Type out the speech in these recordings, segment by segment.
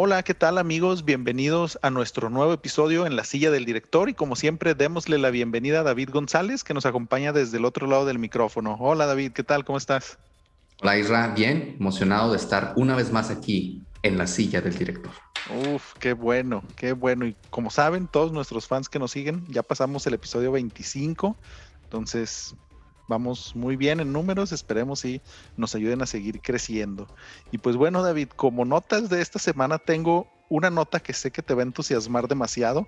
Hola, ¿qué tal amigos? Bienvenidos a nuestro nuevo episodio en la silla del director y como siempre démosle la bienvenida a David González que nos acompaña desde el otro lado del micrófono. Hola David, ¿qué tal? ¿Cómo estás? Hola Isra, bien, emocionado de estar una vez más aquí en la silla del director. Uf, qué bueno, qué bueno. Y como saben, todos nuestros fans que nos siguen, ya pasamos el episodio 25, entonces vamos muy bien en números, esperemos y nos ayuden a seguir creciendo. Y pues bueno, David, como notas de esta semana tengo una nota que sé que te va a entusiasmar demasiado.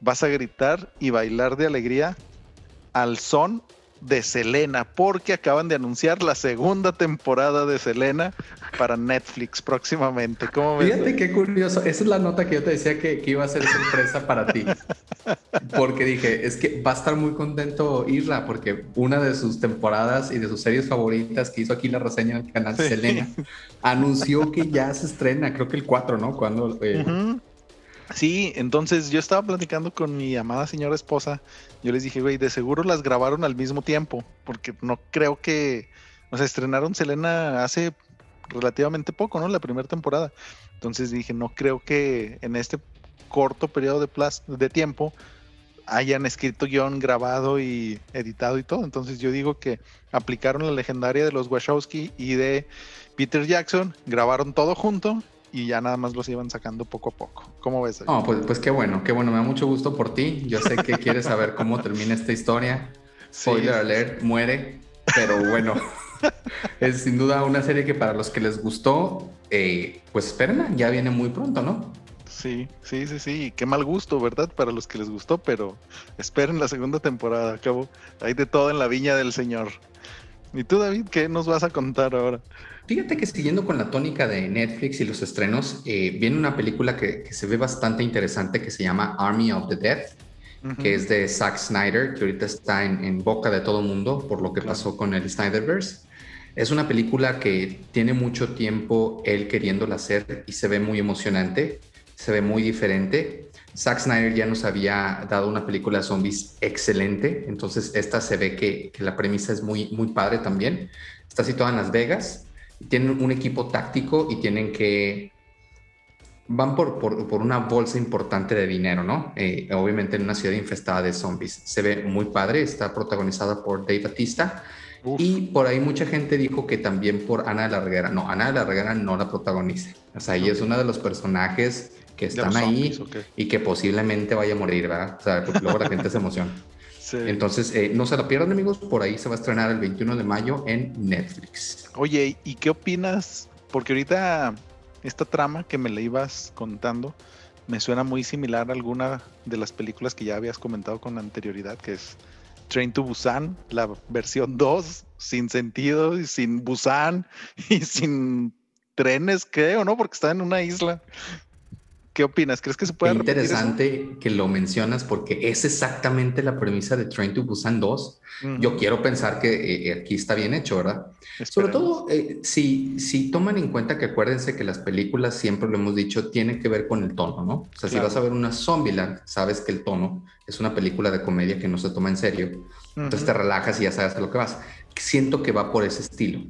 Vas a gritar y bailar de alegría al son de Selena, porque acaban de anunciar la segunda temporada de Selena para Netflix próximamente. ¿Cómo ves? Fíjate qué curioso. Esa es la nota que yo te decía que, iba a ser sorpresa para ti. Porque dije, es que va a estar muy contento Isra, porque una de sus temporadas y de sus series favoritas que hizo aquí la reseña en el canal Selena, anunció que ya se estrena, creo que el 4, ¿no? Cuando... Eh, Sí, entonces yo estaba platicando con mi amada señora esposa. Yo les dije, güey, de seguro las grabaron al mismo tiempo, porque no creo que, o sea, estrenaron Selena hace relativamente poco, ¿no? La primera temporada. Entonces dije, no creo que en este corto periodo de, de tiempo hayan escrito guion, grabado y editado y todo. Entonces yo digo que aplicaron la legendaria de los Wachowski y de Peter Jackson, grabaron todo junto y ya nada más los iban sacando poco a poco. ¿Cómo ves? No, pues, pues qué bueno, qué bueno, me da mucho gusto por ti. Yo sé que quieres saber cómo termina esta historia. Spoiler alert, muere, pero bueno, es sin duda una serie que para los que les gustó, eh, pues espérenla, ya viene muy pronto, ¿no? Sí, sí, sí, sí. Qué mal gusto, ¿verdad? Para los que les gustó, pero esperen la segunda temporada. Acabo, hay de todo en la viña del Señor. ¿Y tú, David, qué nos vas a contar ahora? Fíjate que siguiendo con la tónica de Netflix y los estrenos, eh, viene una película que, se ve bastante interesante que se llama Army of the Dead, que es de Zack Snyder, que ahorita está en, boca de todo el mundo por lo que pasó con el Snyderverse. Es una película que tiene mucho tiempo él queriéndola hacer y se ve muy emocionante, se ve muy diferente. Zack Snyder ya nos había dado una película de zombies excelente, entonces esta se ve que, que la premisa es muy, muy padre también. Está situada en Las Vegas, tienen un equipo táctico y tienen que van por, por, una bolsa importante de dinero, ¿no? Eh, obviamente en una ciudad infestada de zombies. Se ve muy padre, está protagonizada por Dave Batista. Y por ahí mucha gente dijo que también por Ana de la Reguera. No, Ana de la Reguera no la protagoniza. O sea, ella es uno de los personajes que están ahí y que posiblemente vaya a morir, ¿verdad? O sea, porque luego la gente se emociona. Entonces, eh, no se la pierdan, amigos. Por ahí se va a estrenar el 21 de mayo en Netflix. Oye, ¿y qué opinas? Porque ahorita esta trama que me la ibas contando me suena muy similar a alguna de las películas que ya habías comentado con anterioridad, que es Train to Busan, la versión 2, sin sentido y sin Busan y sin trenes, creo, ¿no? Porque está en una isla. ¿Qué opinas? ¿Crees que se puede interesante que lo mencionas porque es exactamente la premisa de Train to Busan 2. Yo quiero pensar que eh, eh, aquí está bien hecho, ¿verdad? Sobre todo eh, si, si toman en cuenta que acuérdense que las películas, siempre lo hemos dicho, tienen que ver con el tono, ¿no? O sea, si vas a ver una Zombieland, sabes que el tono es una película de comedia que no se toma en serio. Entonces te relajas y ya sabes a lo que vas. Siento que va por ese estilo.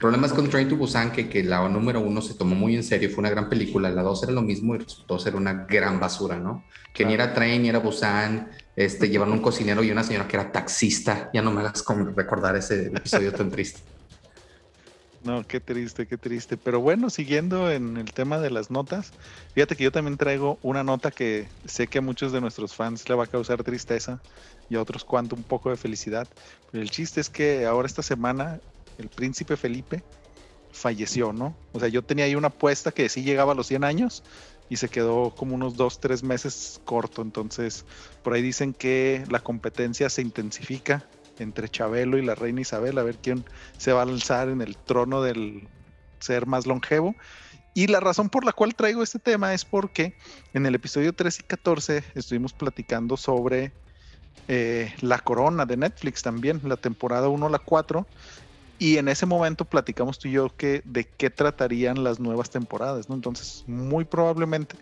Problemas con Train to Busan, que, que la número uno se tomó muy en serio, fue una gran película, la dos era lo mismo y resultó ser una gran basura, ¿no? Que ni era Train, ni era Busan, este, llevaron un cocinero y una señora que era taxista, ya no me hagas recordar ese episodio tan triste. No, qué triste, qué triste. Pero bueno, siguiendo en el tema de las notas, fíjate que yo también traigo una nota que sé que a muchos de nuestros fans le va a causar tristeza y a otros cuanto un poco de felicidad. Pero el chiste es que ahora esta semana el príncipe Felipe, falleció, ¿no? O sea, yo tenía ahí una apuesta que sí llegaba a los 100 años y se quedó como unos 2, 3 meses corto. Entonces, por ahí dicen que la competencia se intensifica entre Chabelo y la reina Isabel, a ver quién se va a alzar en el trono del ser más longevo. Y la razón por la cual traigo este tema es porque en el episodio 13 y 14 estuvimos platicando sobre eh, La Corona de Netflix también, la temporada 1 la 4, y en ese momento platicamos tú y yo que de qué tratarían las nuevas temporadas, ¿no? Entonces, muy probablemente,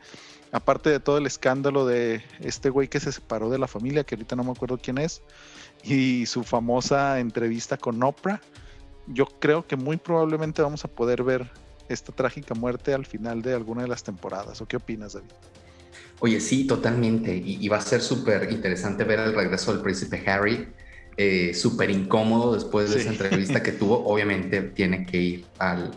aparte de todo el escándalo de este güey que se separó de la familia, que ahorita no me acuerdo quién es, y su famosa entrevista con Oprah, yo creo que muy probablemente vamos a poder ver esta trágica muerte al final de alguna de las temporadas. ¿O qué opinas, David? Oye, sí, totalmente. Y, va a ser súper interesante ver el regreso del príncipe Harry. Eh, súper incómodo después de esa entrevista que tuvo. Obviamente tiene que ir al,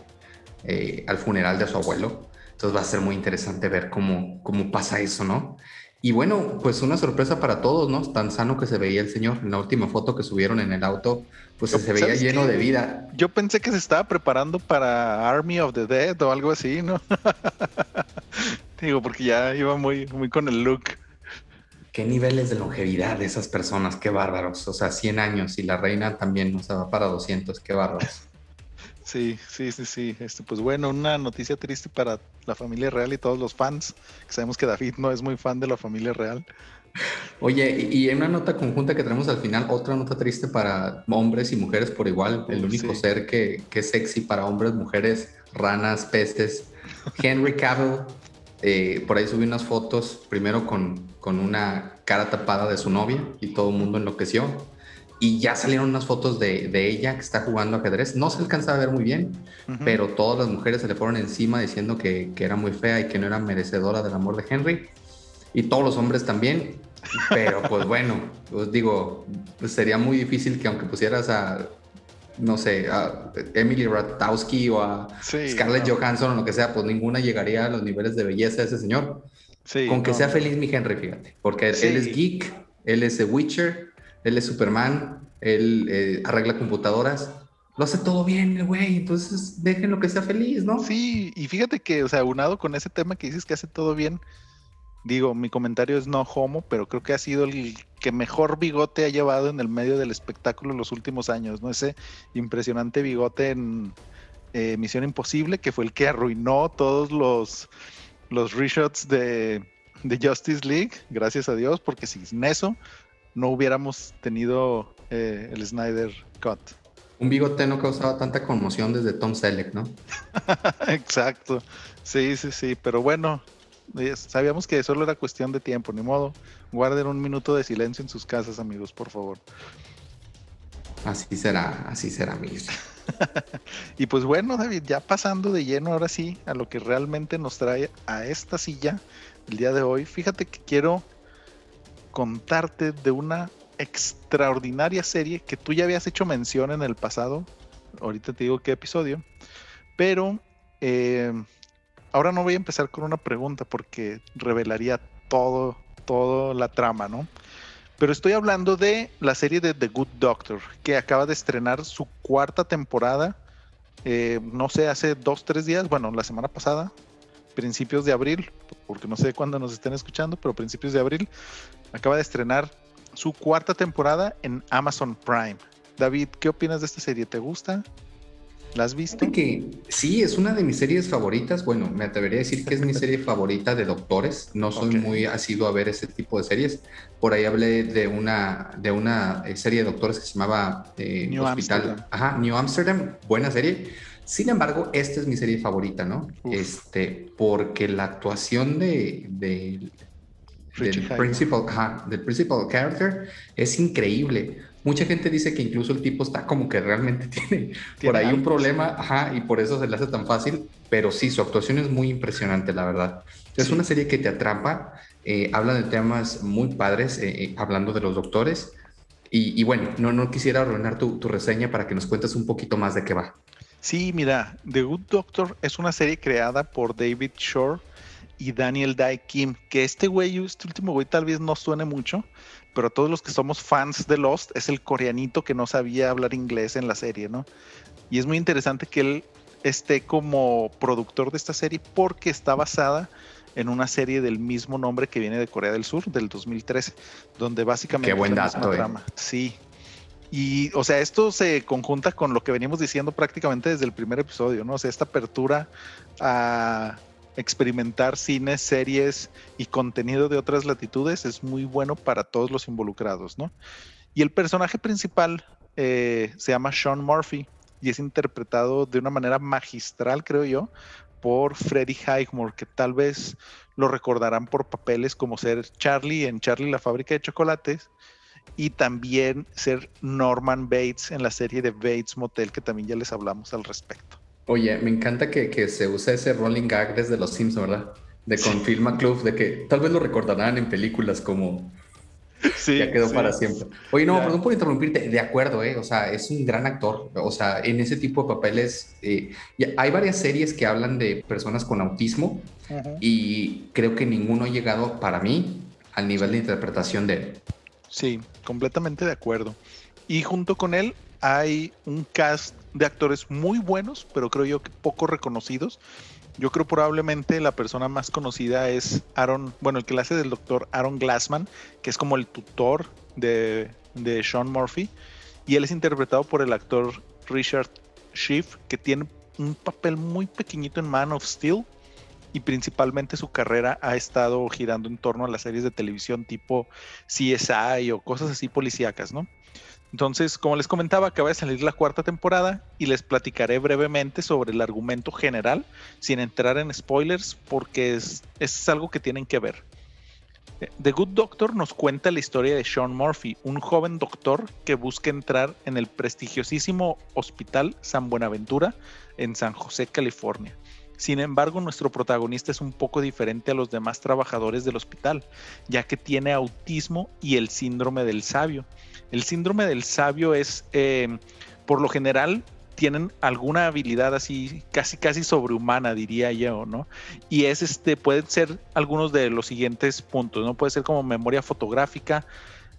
eh, al funeral de su abuelo. Entonces va a ser muy interesante ver cómo, cómo pasa eso, ¿no? Y bueno, pues una sorpresa para todos, ¿no? Tan sano que se veía el señor. En la última foto que subieron en el auto, pues se veía lleno de vida. Yo pensé que se estaba preparando para Army of the Dead o algo así, ¿no? Digo, porque ya iba muy, muy con el look. Qué niveles de longevidad de esas personas, qué bárbaros. O sea, 100 años y la reina también, o sea, va para 200, qué bárbaros. Sí, sí, sí, sí. Este, pues bueno, una noticia triste para la familia real y todos los fans, que sabemos que David no es muy fan de la familia real. Oye, y en una nota conjunta que tenemos al final, otra nota triste para hombres y mujeres por igual, el único ser que, que, es sexy para hombres, mujeres, ranas, peces. Henry Cavill, eh, por ahí subí unas fotos, primero con, con una cara tapada de su novia y todo el mundo enloqueció y ya salieron unas fotos de, de, ella que está jugando ajedrez. No se alcanza a ver muy bien, pero todas las mujeres se le fueron encima diciendo que, que, era muy fea y que no era merecedora del amor de Henry. Y todos los hombres también. Pero pues bueno, os digo, pues sería muy difícil que aunque pusieras a, no sé, a Emily Ratajkowski o a Scarlett Johansson o lo que sea, pues ninguna llegaría a los niveles de belleza de ese señor. Con que sea feliz mi Henry, fíjate. Porque él es geek, él es The Witcher él es Superman, él eh, arregla computadoras, lo hace todo bien güey, entonces déjenlo que sea feliz, ¿no? Sí, y fíjate que, o sea, unado con ese tema que dices que hace todo bien, digo, mi comentario es no homo, pero creo que ha sido el que mejor bigote ha llevado en el medio del espectáculo en los últimos años, ¿no? Ese impresionante bigote en eh, Misión Imposible, que fue el que arruinó todos los, los reshots de, de Justice League, gracias a Dios, porque sin eso no hubiéramos tenido eh, el Snyder Cut. Un bigote no causaba tanta conmoción desde Tom Selleck, ¿no? Exacto. Sí, sí, sí. Pero bueno, sabíamos que solo era cuestión de tiempo, ni modo. Guarden un minuto de silencio en sus casas, amigos, por favor. Así será, así será, amigos. y pues bueno, David, ya pasando de lleno ahora sí a lo que realmente nos trae a esta silla el día de hoy. Fíjate que quiero contarte de una extraordinaria serie que tú ya habías hecho mención en el pasado. Ahorita te digo qué episodio. Pero eh, ahora no voy a empezar con una pregunta porque revelaría todo, toda la trama, ¿no? Pero estoy hablando de la serie de The Good Doctor, que acaba de estrenar su cuarta temporada. Eh, no sé, hace dos, tres días, bueno, la semana pasada, principios de abril, porque no sé cuándo nos estén escuchando, pero principios de abril, acaba de estrenar su cuarta temporada en Amazon Prime. David, ¿qué opinas de esta serie? ¿Te gusta? ¿La has visto? Que sí, es una de mis series favoritas. Bueno, me atrevería a decir que es mi serie favorita de doctores. No soy muy asiduo a ver ese tipo de series. Por ahí hablé de una, de una eh, serie de doctores que se llamaba eh, New Hospital. Amsterdam. Ajá, New Amsterdam. Buena serie. Sin embargo, esta es mi serie favorita, ¿no? Este, porque la actuación de, de del principal, del principal character es increíble. Mucha gente dice que incluso el tipo está como que realmente tiene, por ahí un problema, ajá, y por eso se le hace tan fácil, pero sí, su actuación es muy impresionante, la verdad. Es una serie que te atrapa, eh, habla de temas muy padres, eh, eh, hablando de los doctores, y, bueno, no, no quisiera arruinar tu, tu reseña para que nos cuentes un poquito más de qué va. Sí, mira, The Good Doctor es una serie creada por David Shore y Daniel Dai Kim, que este güey, este último güey tal vez no suene mucho, pero todos los que somos fans de Lost es el coreanito que no sabía hablar inglés en la serie, ¿no? Y es muy interesante que él esté como productor de esta serie porque está basada en una serie del mismo nombre que viene de Corea del Sur, del 2013, donde básicamente... Qué buen dato, eh. Sí. Y, o sea, esto se conjunta con lo que veníamos diciendo prácticamente desde el primer episodio, ¿no? O sea, esta apertura a experimentar cines, series y contenido de otras latitudes es muy bueno para todos los involucrados, ¿no? Y el personaje principal eh, se llama Sean Murphy y es interpretado de una manera magistral, creo yo, por Freddie Highmore, que tal vez lo recordarán por papeles como ser Charlie en Charlie la fábrica de chocolates y también ser Norman Bates en la serie de Bates Motel, que también ya les hablamos al respecto. Oye, me encanta que, se use ese rolling gag desde los Simpsons, ¿verdad? De con Club, de que tal vez lo recordarán en películas como Sí, ya quedó para siempre. Oye, no, perdón por interrumpirte. De acuerdo, ¿eh? O sea, es un gran actor. O sea, en ese tipo de papeles. Eh, hay varias series que hablan de personas con autismo y creo que ninguno ha llegado para mí al nivel de interpretación de él. Sí, completamente de acuerdo. Y junto con él hay un cast de actores muy buenos, pero creo yo que poco reconocidos. Yo creo probablemente la persona más conocida es Aaron, bueno, el que del doctor Aaron Glassman, que es como el tutor de, de Sean Murphy. Y él es interpretado por el actor Richard Schiff, que tiene un papel muy pequeñito en Man of Steel. Y principalmente su carrera ha estado girando en torno a las series de televisión tipo CSI o cosas así policíacas, ¿no? Entonces, como les comentaba, acaba de salir la cuarta temporada y les platicaré brevemente sobre el argumento general, sin entrar en spoilers, porque es, es algo que tienen que ver. The Good Doctor nos cuenta la historia de Sean Murphy, un joven doctor que busca entrar en el prestigiosísimo Hospital San Buenaventura en San José, California. Sin embargo, nuestro protagonista es un poco diferente a los demás trabajadores del hospital, ya que tiene autismo y el síndrome del sabio. El síndrome del sabio es, eh, por lo general, tienen alguna habilidad así casi casi sobrehumana diría yo, ¿no? Y es este pueden ser algunos de los siguientes puntos, ¿no? Puede ser como memoria fotográfica,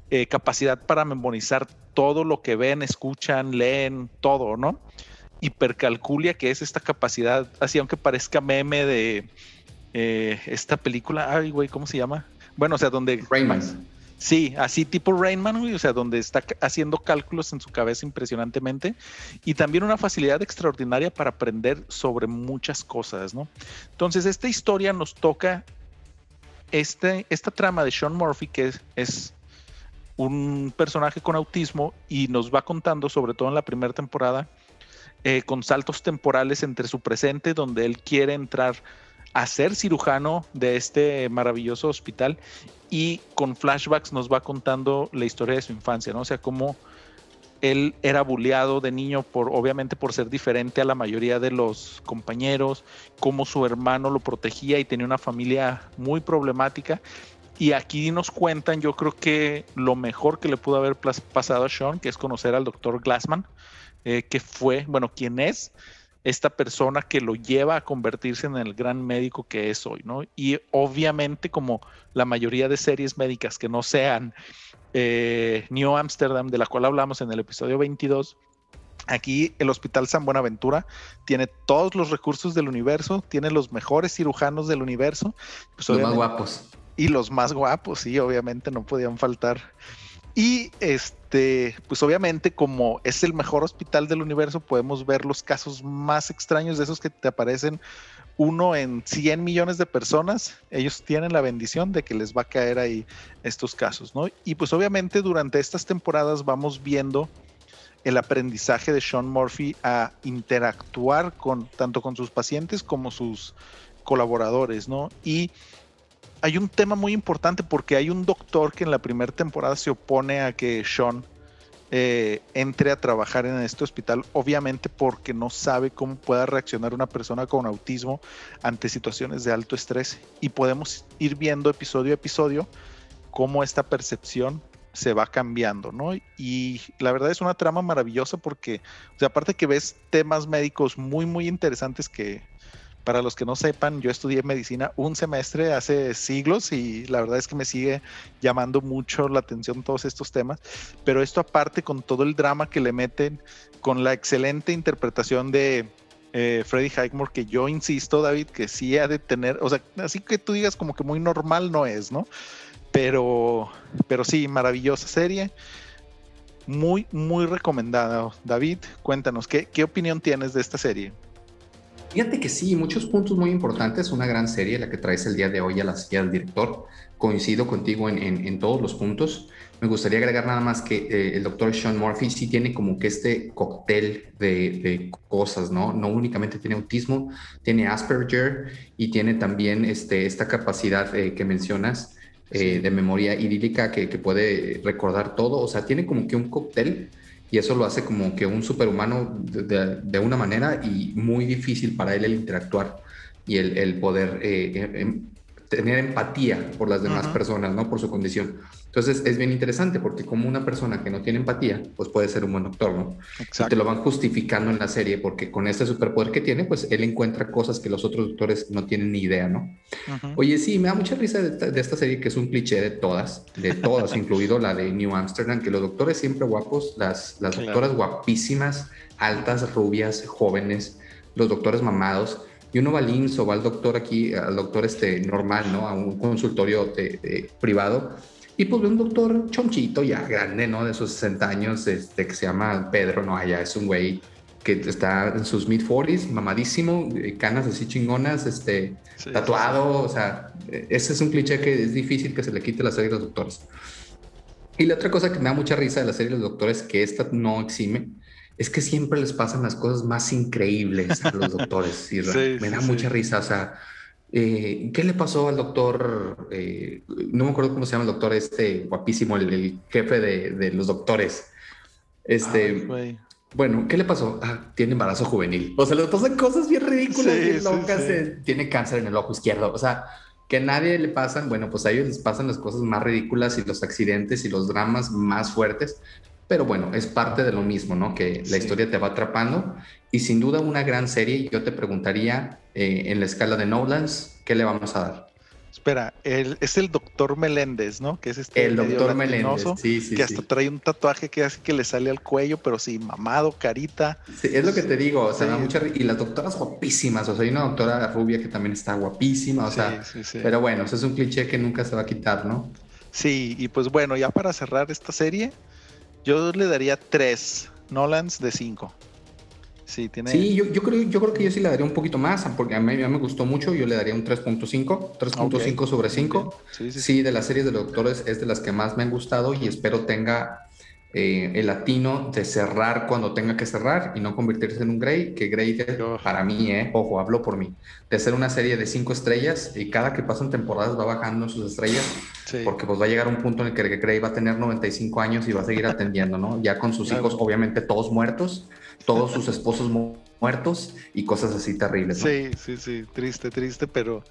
eh, capacidad para memorizar todo lo que ven, escuchan, leen, todo, ¿no? Hipercalculia, que es esta capacidad, así aunque parezca meme de eh, esta película, ay güey, ¿cómo se llama? Bueno, o sea, donde Rayman. Sí, así tipo Rainman, o sea, donde está haciendo cálculos en su cabeza impresionantemente y también una facilidad extraordinaria para aprender sobre muchas cosas, ¿no? Entonces, esta historia nos toca este, esta trama de Sean Murphy, que es, un personaje con autismo y nos va contando, sobre todo en la primera temporada, eh, con saltos temporales entre su presente, donde él quiere entrar a ser cirujano de este maravilloso hospital y con flashbacks nos va contando la historia de su infancia, ¿no? O sea, cómo él era bulleado de niño por obviamente por ser diferente a la mayoría de los compañeros, cómo su hermano lo protegía y tenía una familia muy problemática. Y aquí nos cuentan, yo creo que lo mejor que le pudo haber pasado a Sean, que es conocer al doctor Glassman, eh, que fue, bueno, quien es, esta persona que lo lleva a convertirse en el gran médico que es hoy, ¿no? Y obviamente como la mayoría de series médicas que no sean eh, New Amsterdam, de la cual hablamos en el episodio 22, Aquí el Hospital San Buenaventura tiene todos los recursos del universo, tiene los mejores cirujanos del universo. Pues los más guapos. Y los más guapos, sí, obviamente no podían faltar. Y este, pues obviamente, como es el mejor hospital del universo, podemos ver los casos más extraños de esos que te aparecen uno en 100 millones de personas. Ellos tienen la bendición de que les va a caer ahí estos casos, ¿no? Y pues obviamente durante estas temporadas vamos viendo el aprendizaje de Sean Murphy a interactuar con tanto con sus pacientes como sus colaboradores, ¿no? Y hay un tema muy importante porque hay un doctor que en la primera temporada se opone a que Sean eh, entre a trabajar en este hospital, obviamente porque no sabe cómo pueda reaccionar una persona con autismo ante situaciones de alto estrés. Y podemos ir viendo episodio a episodio cómo esta percepción se va cambiando, ¿no? Y la verdad es una trama maravillosa porque, o sea, aparte que ves temas médicos muy, muy interesantes que, para los que no sepan, yo estudié medicina un semestre hace siglos y la verdad es que me sigue llamando mucho la atención todos estos temas. Pero esto aparte con todo el drama que le meten, con la excelente interpretación de eh, Freddie Highmore, que yo insisto, David, que sí ha de tener, o sea, así que tú digas como que muy normal no es, ¿no? Pero, pero sí, maravillosa serie. Muy, muy recomendada. David, cuéntanos, ¿qué, qué opinión tienes de esta serie? Fíjate que sí, muchos puntos muy importantes, una gran serie la que traes el día de hoy a la silla del director. Coincido contigo en, todos los puntos. Me gustaría agregar nada más que eh, el doctor Sean Murphy sí tiene como que este cóctel de, cosas, ¿no? No únicamente tiene autismo, tiene Asperger y tiene también este, esta capacidad eh, que mencionas eh, de memoria idílica que, que puede recordar todo. O sea, tiene como que un cóctel y eso lo hace como que un superhumano de, una manera y muy difícil para él el interactuar y el, poder eh, eh, em, tener empatía por las demás personas, ¿no? Por su condición. Entonces es bien interesante porque como una persona que no tiene empatía, pues puede ser un buen doctor, ¿no? Exacto. Y te lo van justificando en la serie porque con este superpoder que tiene, pues él encuentra cosas que los otros doctores no tienen ni idea, ¿no? Oye, sí, me da mucha risa de esta, serie que es un cliché de todas, de todas, incluido la de New Amsterdam, que los doctores siempre guapos, las, las doctoras guapísimas, altas, rubias, jóvenes, los doctores mamados y uno va al IMSS o va al doctor aquí, al doctor este normal, ¿no? A un consultorio privado y pues ve un doctor chonchito ya grande, ¿no? De sus 60 años, este, que se llama Pedro, ¿no? Allá es un güey que está en sus mid-40s, mamadísimo, eh, canas así chingonas, este, tatuado, o sea, ese es un cliché que es difícil que se le quite la serie de los doctores. Y la otra cosa que me da mucha risa de la serie de los doctores, que esta no exime, es que siempre les pasan las cosas más increíbles a los doctores. Y me da mucha risa, o sea, eh, ¿Qué le pasó al doctor? Eh, no me acuerdo cómo se llama el doctor este guapísimo, el, jefe de, los doctores. Este, bueno, ¿qué le pasó? Ah, tiene embarazo juvenil. O sea, le pasan cosas bien ridículas, bien locas. Eh, tiene cáncer en el ojo izquierdo. O sea, que a nadie le pasan, bueno, pues a ellos les pasan las cosas más ridículas y los accidentes y los dramas más fuertes. Pero bueno, es parte de lo mismo, ¿no? Que la historia te va atrapando y sin duda una gran serie. Yo te preguntaría, eh, en la escala de Nolans, ¿qué le vamos a dar? Espera, es el doctor Meléndez, ¿no? Que es este. El doctor Meléndez, sí, sí. Que hasta trae un tatuaje que hace que le sale al cuello, pero sí, mamado, carita. Sí, es lo que te digo, o sea, mucha. Y las doctoras guapísimas, o sea, hay una doctora rubia que también está guapísima, o sea. Pero bueno, eso es un cliché que nunca se va a quitar, ¿no? Sí, y pues bueno, ya para cerrar esta serie, yo le daría tres Nolans de cinco. Sí, tiene... sí yo, yo, creo, yo creo que yo sí le daría un poquito más, porque a mí ya me gustó mucho, yo le daría un 3.5, 3.5 sobre 5. Sí, sí, sí, de las series de doctores es de las que más me han gustado y espero tenga eh, el latino de cerrar cuando tenga que cerrar y no convertirse en un Grey, que Grey para mí, eh, ojo, hablo por mí, de ser una serie de cinco estrellas y cada que pasan temporadas va bajando sus estrellas, porque pues va a llegar un punto en el que Grey va a tener 95 años y va a seguir atendiendo, ¿no? Ya con sus hijos obviamente todos muertos, todos sus esposos muertos y cosas así terribles. Sí, sí, sí, triste, triste, pero,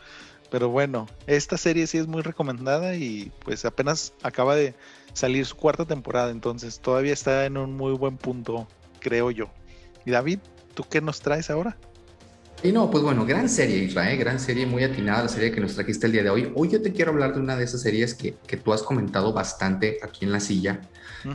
pero bueno, esta serie sí es muy recomendada y pues apenas acaba de salir su cuarta temporada, entonces todavía está en un muy buen punto, creo yo. Y David, ¿tú qué nos traes ahora? Y no, pues bueno, gran serie, Israel, gran serie, muy atinada la serie que nos trajiste el día de hoy. Hoy yo te quiero hablar de una de esas series que, que tú has comentado bastante aquí en la silla,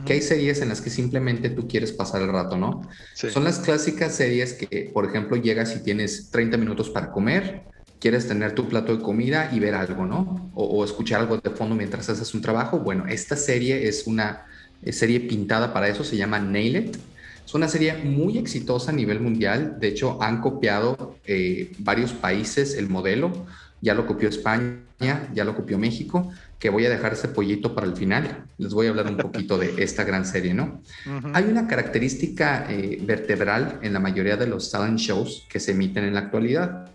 que hay series en las que simplemente tú quieres pasar el rato, ¿no? Son las clásicas series que, por ejemplo, llegas y tienes 30 minutos para comer, quieres tener tu plato de comida y ver algo, ¿no? O, escuchar algo de fondo mientras haces un trabajo. Bueno, esta serie es una serie pintada para eso, se llama Nail It. Es una serie muy exitosa a nivel mundial. De hecho, han copiado eh, varios países el modelo. Ya lo copió España, ya lo copió México, que voy a dejar ese pollito para el final. Les voy a hablar un poquito de esta gran serie, ¿no? Hay una característica eh, vertebral en la mayoría de los talent shows que se emiten en la actualidad.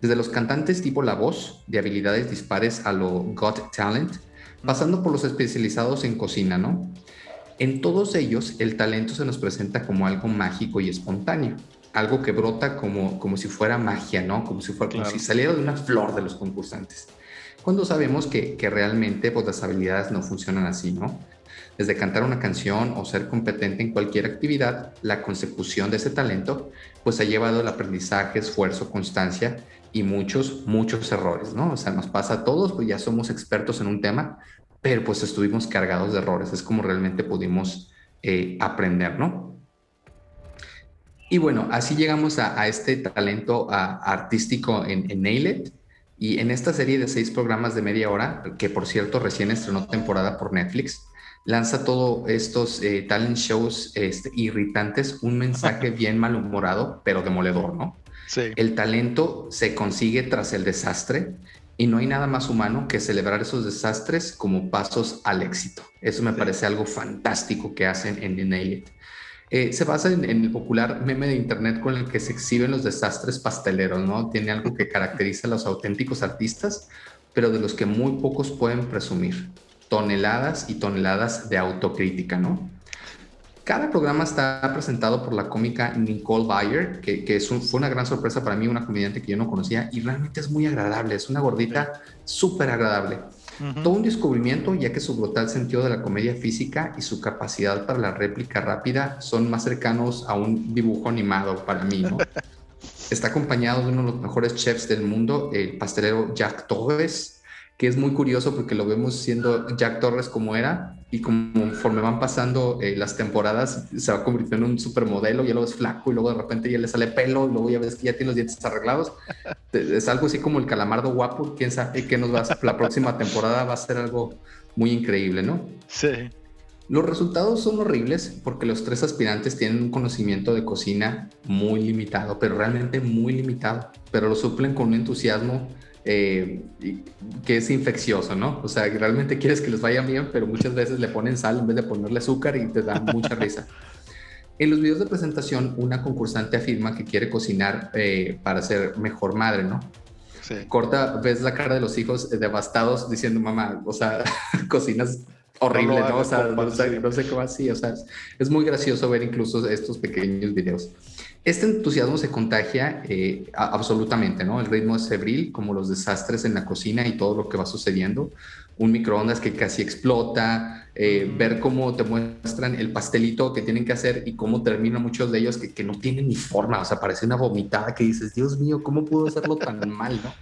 Desde los cantantes tipo La Voz, de habilidades dispares a lo Got Talent, pasando por los especializados en cocina, ¿no? En todos ellos, el talento se nos presenta como algo mágico y espontáneo, algo que brota como, como si fuera magia, ¿no? Como si, fuera, como si saliera de una flor de los concursantes. Cuando sabemos que, que realmente pues, las habilidades no funcionan así, ¿no? Desde cantar una canción o ser competente en cualquier actividad, la consecución de ese talento pues ha llevado el aprendizaje, esfuerzo, constancia y muchos, muchos errores, ¿no? O sea, nos pasa a todos, pues ya somos expertos en un tema, pero pues estuvimos cargados de errores, es como realmente pudimos eh, aprender, ¿no? Y bueno, así llegamos a, este talento artístico en, en Nailed. Y en esta serie de seis programas de media hora, que por cierto recién estrenó temporada por Netflix, lanza todos estos eh, talent shows este, irritantes, un mensaje bien malhumorado, pero demoledor, ¿no? El talento se consigue tras el desastre y no hay nada más humano que celebrar esos desastres como pasos al éxito. Eso me parece algo fantástico que hacen en The Nail eh, se basa en, el popular meme de internet con el que se exhiben los desastres pasteleros, ¿no? Tiene algo que caracteriza a los auténticos artistas, pero de los que muy pocos pueden presumir. Toneladas y toneladas de autocrítica, ¿no? Cada programa está presentado por la cómica Nicole Bayer, que, que es fue una gran sorpresa para mí, una comediante que yo no conocía y realmente es muy agradable, es una gordita súper agradable. Todo un descubrimiento, ya que su brutal sentido de la comedia física y su capacidad para la réplica rápida son más cercanos a un dibujo animado para mí, ¿no? Está acompañado de uno de los mejores chefs del mundo, el pastelero Jack Torres, que es muy curioso porque lo vemos siendo Jack Torres como era y conforme van pasando eh, las temporadas se va convirtiendo en un supermodelo, ya luego es flaco y luego de repente ya le sale pelo y luego ya ves que ya tiene los dientes arreglados. Es algo así como el calamardo guapo, quién sabe qué nos va a la próxima temporada va a ser algo muy increíble, ¿no? Sí. Los resultados son horribles porque los tres aspirantes tienen un conocimiento de cocina muy limitado, pero realmente muy limitado, pero lo suplen con un entusiasmo eh, que es infeccioso, ¿no? O sea, realmente quieres que les vaya bien, pero muchas veces le ponen sal en vez de ponerle azúcar y te da mucha risa. En los videos de presentación, una concursante afirma que quiere cocinar eh, para ser mejor madre, ¿no? Sí. Corta, ves la cara de los hijos devastados diciendo, mamá, o sea, cocinas horrible, ¿no? O sea, no, sé, no sé cómo así, o sea, es muy gracioso ver incluso estos pequeños videos. Este entusiasmo se contagia eh, absolutamente, ¿no? El ritmo es febril, como los desastres en la cocina y todo lo que va sucediendo. Un microondas que casi explota, eh, ver cómo te muestran el pastelito que tienen que hacer y cómo terminan muchos de ellos que, que, no tienen ni forma, o sea, parece una vomitada que dices, Dios mío, ¿cómo pudo hacerlo tan mal, no?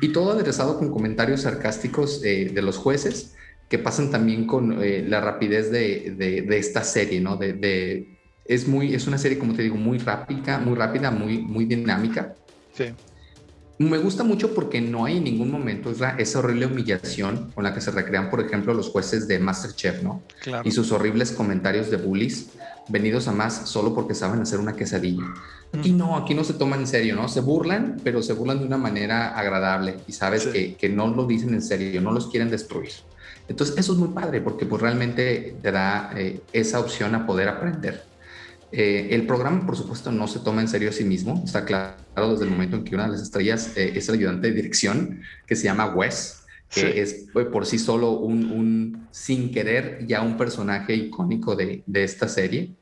Y todo aderezado con comentarios sarcásticos eh, de los jueces que pasan también con la rapidez de, de, de, esta serie, ¿no? de, de es muy, es una serie, como te digo, muy rápida, muy rápida, muy, muy dinámica. Sí. Me gusta mucho porque no hay en ningún momento esa, esa horrible humillación con la que se recrean, por ejemplo, los jueces de Masterchef, ¿no? Claro. Y sus horribles comentarios de bullies venidos a más solo porque saben hacer una quesadilla. Aquí no, aquí no se toman en serio, ¿no? Se burlan, pero se burlan de una manera agradable y sabes que, que, no lo dicen en serio, no los quieren destruir. Entonces, eso es muy padre porque pues realmente te da eh, esa opción a poder aprender. Eh, el programa, por supuesto, no se toma en serio a sí mismo. Está claro desde el momento en que una de las estrellas eh, es el ayudante de dirección, que se llama Wes, que es eh, por sí solo un, sin querer, ya un personaje icónico de, esta serie.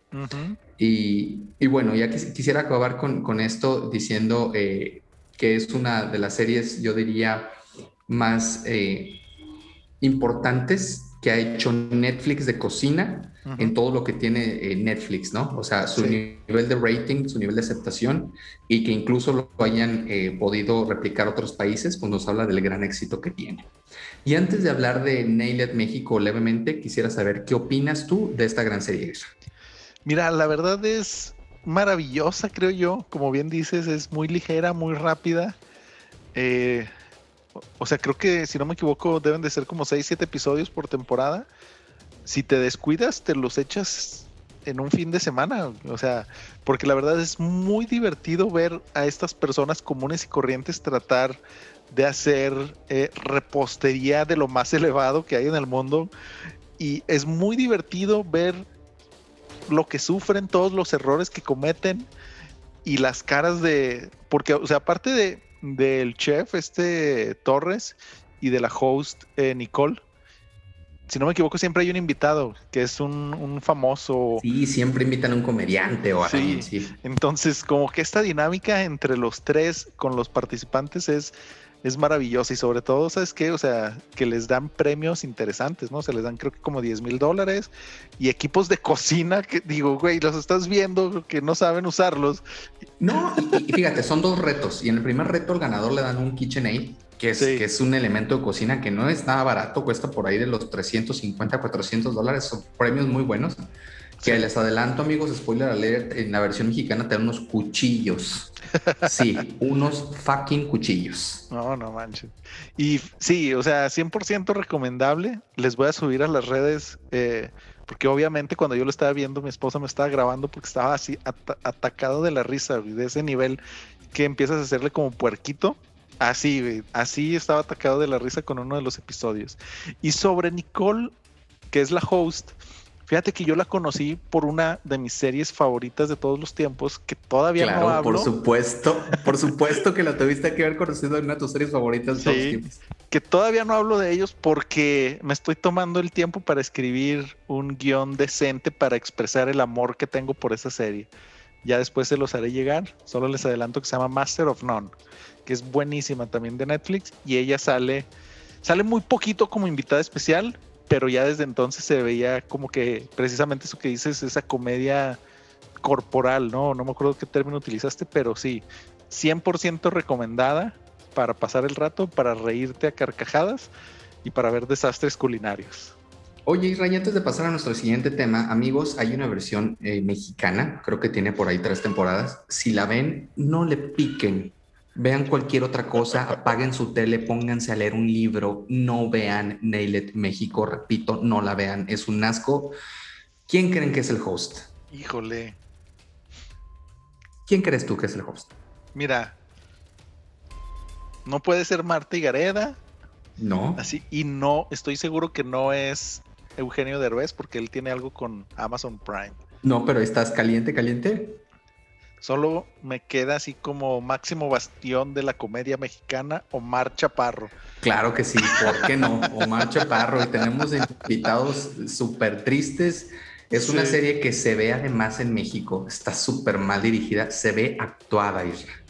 y, bueno, ya quisiera acabar con, con esto diciendo que es una de las series, yo diría, más importantes que ha hecho Netflix de cocina en todo lo que tiene eh, Netflix, ¿no? O sea, su nivel de rating, su nivel de aceptación y que incluso lo hayan eh, podido replicar otros países, pues nos habla del gran éxito que tiene. Y antes de hablar de Nailed México levemente, quisiera saber qué opinas tú de esta gran serie. Mira, la verdad es maravillosa, creo yo. Como bien dices, es muy ligera, muy rápida. Eh, o sea, creo que si no me equivoco, deben de ser como 6, 7 episodios por temporada si te descuidas, te los echas en un fin de semana. O sea, porque la verdad es muy divertido ver a estas personas comunes y corrientes tratar de hacer eh, repostería de lo más elevado que hay en el mundo. Y es muy divertido ver lo que sufren, todos los errores que cometen y las caras de. Porque, o sea, aparte de del chef, este Torres, y de la host eh, Nicole, si no me equivoco, siempre hay un invitado que es un, famoso. Sí, siempre invitan a un comediante o. Sí. Entonces, como que esta dinámica entre los tres con los participantes es, es maravillosa y sobre todo, ¿sabes qué? O sea, que les dan premios interesantes, ¿no? Se les dan creo que como 10 mil dólares y equipos de cocina que digo, güey, los estás viendo que no saben usarlos. No, y, fíjate, son dos retos y en el primer reto el ganador le dan un KitchenAid que es, que es un elemento de cocina que no es nada barato, cuesta por ahí de los 350, 400 dólares, son premios muy buenos. Que les adelanto, amigos, spoiler alert, en la versión mexicana te dan unos cuchillos. Sí, unos fucking cuchillos. No, no manches. Y sí, o sea, 100% recomendable. Les voy a subir a las redes, eh, porque obviamente cuando yo lo estaba viendo, mi esposa me estaba grabando porque estaba así atacado de la risa, de ese nivel que empiezas a hacerle como puerquito. Así, así estaba atacado de la risa con uno de los episodios. Y sobre Nicole, que es la host, Fíjate que yo la conocí por una de mis series favoritas de todos los tiempos, que todavía no hablo. por supuesto, por supuesto que la tuviste que haber conocido en una de tus series favoritas de todos los tiempos. Que todavía no hablo de ellos porque me estoy tomando el tiempo para escribir un guion decente para expresar el amor que tengo por esa serie. Ya después se los haré llegar. Solo les adelanto que se llama Master of None, que es buenísima también de Netflix y ella sale sale muy poquito como invitada especial, pero ya desde entonces se veía como que precisamente eso que dices, esa comedia corporal, ¿no? No me acuerdo qué término utilizaste, pero sí, 100% recomendada para pasar el rato, para reírte a carcajadas y para ver desastres culinarios. Oye, Israel, antes de pasar a nuestro siguiente tema, amigos, hay una versión eh, mexicana, creo que tiene por ahí tres temporadas. Si la ven, no le piquen, Vean cualquier otra cosa, apaguen su tele, pónganse a leer un libro, no vean Nailed México, repito, no la vean, es un asco. ¿Quién creen que es el host? Híjole. ¿Quién crees tú que es el host? Mira, no puede ser Marta y Gareda. No. Así, y no, estoy seguro que no es Eugenio Derbez porque él tiene algo con Amazon Prime. No, pero estás caliente, caliente. Solo me queda así como máximo bastión de la comedia mexicana, Omar Chaparro. Claro que sí, ¿por qué no? Omar Chaparro. Y tenemos invitados súper tristes. Es una serie que se ve además en México. Está súper mal dirigida. Se ve actuada, Israel.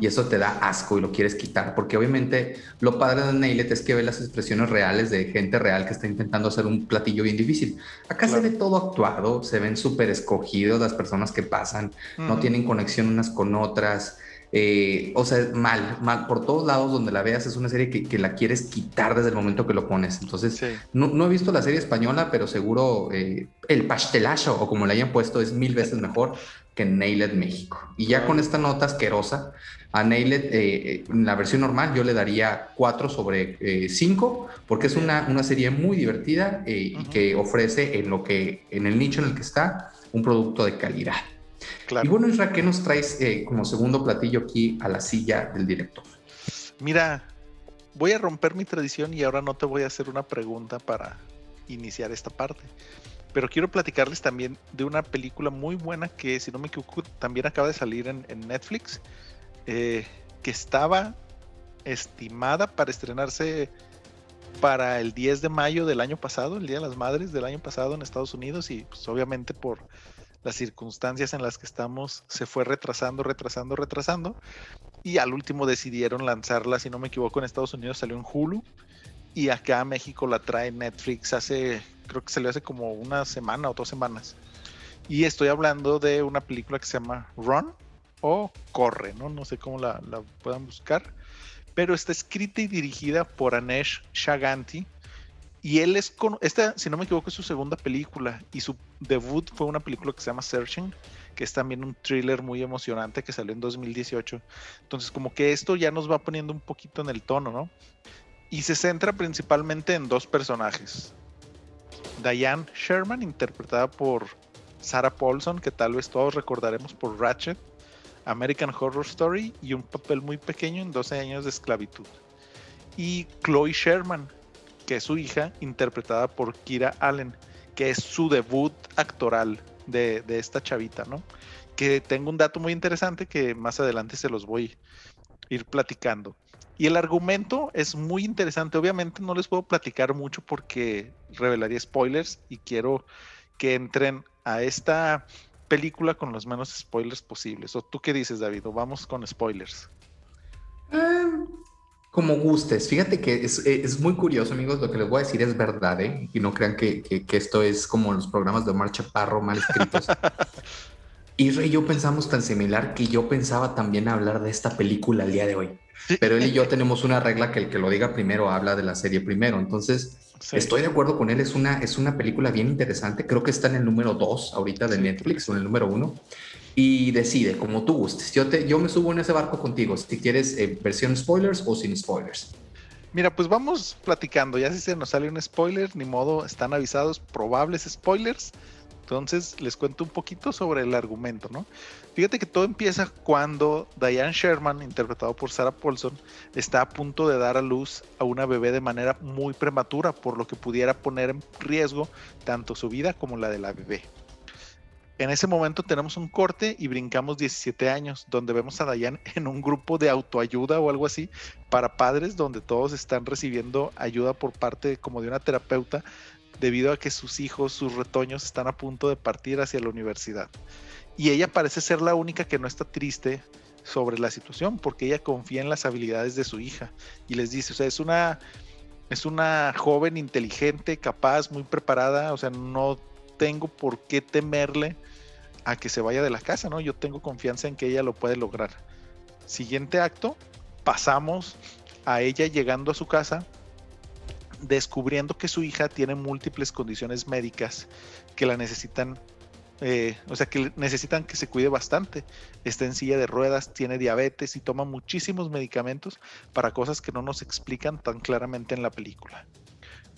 Y eso te da asco y lo quieres quitar, porque obviamente lo padre de Nailet es que ve las expresiones reales de gente real que está intentando hacer un platillo bien difícil. Acá se ve todo actuado, se ven súper escogidos las personas que pasan, no tienen conexión unas con otras. Eh, o sea, mal, mal, por todos lados donde la veas es una serie que, la quieres quitar desde el momento que lo pones. Entonces, no, he visto la serie española, pero seguro eh, el pastelazo o como le hayan puesto es mil veces mejor que Nailed México. Y ya con esta nota asquerosa, a Nailed, eh, en la versión normal, yo le daría 4 sobre 5, eh, porque es una, una, serie muy divertida eh, y que ofrece en, lo que, en el nicho en el que está un producto de calidad. Y bueno, Isra, ¿qué nos traes como segundo platillo aquí a la silla del director? Mira, voy a romper mi tradición y ahora no te voy a hacer una pregunta para iniciar esta parte. Pero quiero platicarles también de una película muy buena que, si no me equivoco, también acaba de salir en, Netflix, eh, que estaba estimada para estrenarse para el 10 de mayo del año pasado, el Día de las Madres del año pasado en Estados Unidos y pues obviamente por las circunstancias en las que estamos se fue retrasando, retrasando, retrasando y al último decidieron lanzarla, si no me equivoco, en Estados Unidos salió en Hulu y acá a México la trae Netflix hace creo que salió hace como una semana o dos semanas. Y estoy hablando de una película que se llama Run o Corre, ¿no? No sé cómo la, puedan buscar. Pero está escrita y dirigida por Anesh Shaganti. Y él es con. Esta, si no me equivoco, es su segunda película. Y su debut fue una película que se llama Searching, que es también un thriller muy emocionante que salió en 2018. Entonces, como que esto ya nos va poniendo un poquito en el tono, ¿no? Y se centra principalmente en dos personajes. Diane Sherman, interpretada por Sarah Paulson, que tal vez todos recordaremos por Ratchet, American Horror Story y un papel muy pequeño en 12 años de esclavitud. Y Chloe Sherman, que es su hija, interpretada por Kira Allen, que es su debut actoral de, de esta chavita, ¿no? Que tengo un dato muy interesante que más adelante se los voy ir platicando. Y el argumento es muy interesante. Obviamente no les puedo platicar mucho porque revelaría spoilers y quiero que entren a esta película con los menos spoilers posibles. ¿O tú qué dices, David? ¿O vamos con spoilers? Em, como gustes. Fíjate que es, muy curioso, amigos. Lo que les voy a decir es verdad, ¿eh? Y no crean que, esto es como los programas de Omar Chaparro mal escritos. Rey y yo pensamos tan similar que yo pensaba también hablar de esta película el día de hoy. Pero él y yo tenemos una regla que el que lo diga primero habla de la serie primero. Entonces, estoy de acuerdo con él. Es una, es una película bien interesante. Creo que está en el número 2 ahorita de Netflix o en el número 1. Y decide, como tú gustes. Yo, te, yo me subo en ese barco contigo. Si quieres eh, versión spoilers o sin spoilers. Mira, pues vamos platicando. Ya si se nos sale un spoiler, ni modo, están avisados probables spoilers. Entonces les cuento un poquito sobre el argumento, ¿no? Fíjate que todo empieza cuando Diane Sherman, interpretado por Sarah Paulson, está a punto de dar a luz a una bebé de manera muy prematura, por lo que pudiera poner en riesgo tanto su vida como la de la bebé. En ese momento tenemos un corte y brincamos 17 años, donde vemos a Diane en un grupo de autoayuda o algo así para padres, donde todos están recibiendo ayuda por parte como de una terapeuta debido a que sus hijos, sus retoños están a punto de partir hacia la universidad. Y ella parece ser la única que no está triste sobre la situación, porque ella confía en las habilidades de su hija y les dice, o sea, es una es una joven inteligente, capaz, muy preparada, o sea, no tengo por qué temerle a que se vaya de la casa, ¿no? Yo tengo confianza en que ella lo puede lograr. Siguiente acto, pasamos a ella llegando a su casa, descubriendo que su hija tiene múltiples condiciones médicas que la necesitan, eh, o sea, que necesitan que se cuide bastante. Está en silla de ruedas, tiene diabetes y toma muchísimos medicamentos para cosas que no nos explican tan claramente en la película.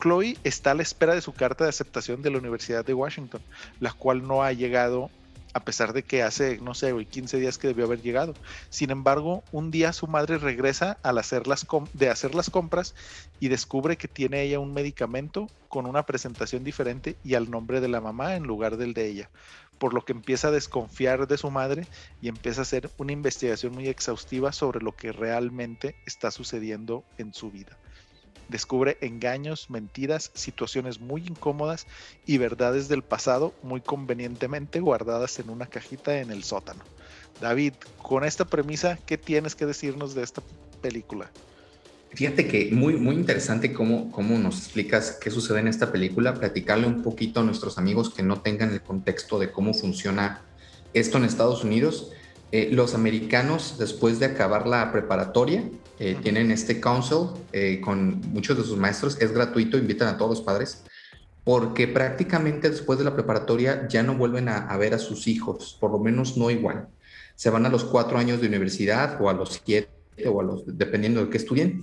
Chloe está a la espera de su carta de aceptación de la Universidad de Washington, la cual no ha llegado a pesar de que hace, no sé, 15 días que debió haber llegado. Sin embargo, un día su madre regresa al hacer las de hacer las compras y descubre que tiene ella un medicamento con una presentación diferente y al nombre de la mamá en lugar del de ella, por lo que empieza a desconfiar de su madre y empieza a hacer una investigación muy exhaustiva sobre lo que realmente está sucediendo en su vida descubre engaños, mentiras, situaciones muy incómodas y verdades del pasado muy convenientemente guardadas en una cajita en el sótano. David, con esta premisa, ¿qué tienes que decirnos de esta película? Fíjate que muy, muy interesante cómo, cómo nos explicas qué sucede en esta película, platicarle un poquito a nuestros amigos que no tengan el contexto de cómo funciona esto en Estados Unidos. Eh, los americanos, después de acabar la preparatoria, eh, tienen este council eh, con muchos de sus maestros, es gratuito, invitan a todos los padres, porque prácticamente después de la preparatoria ya no vuelven a, ver a sus hijos, por lo menos no igual. Se van a los cuatro años de universidad o a los siete o a los, dependiendo de qué estudien,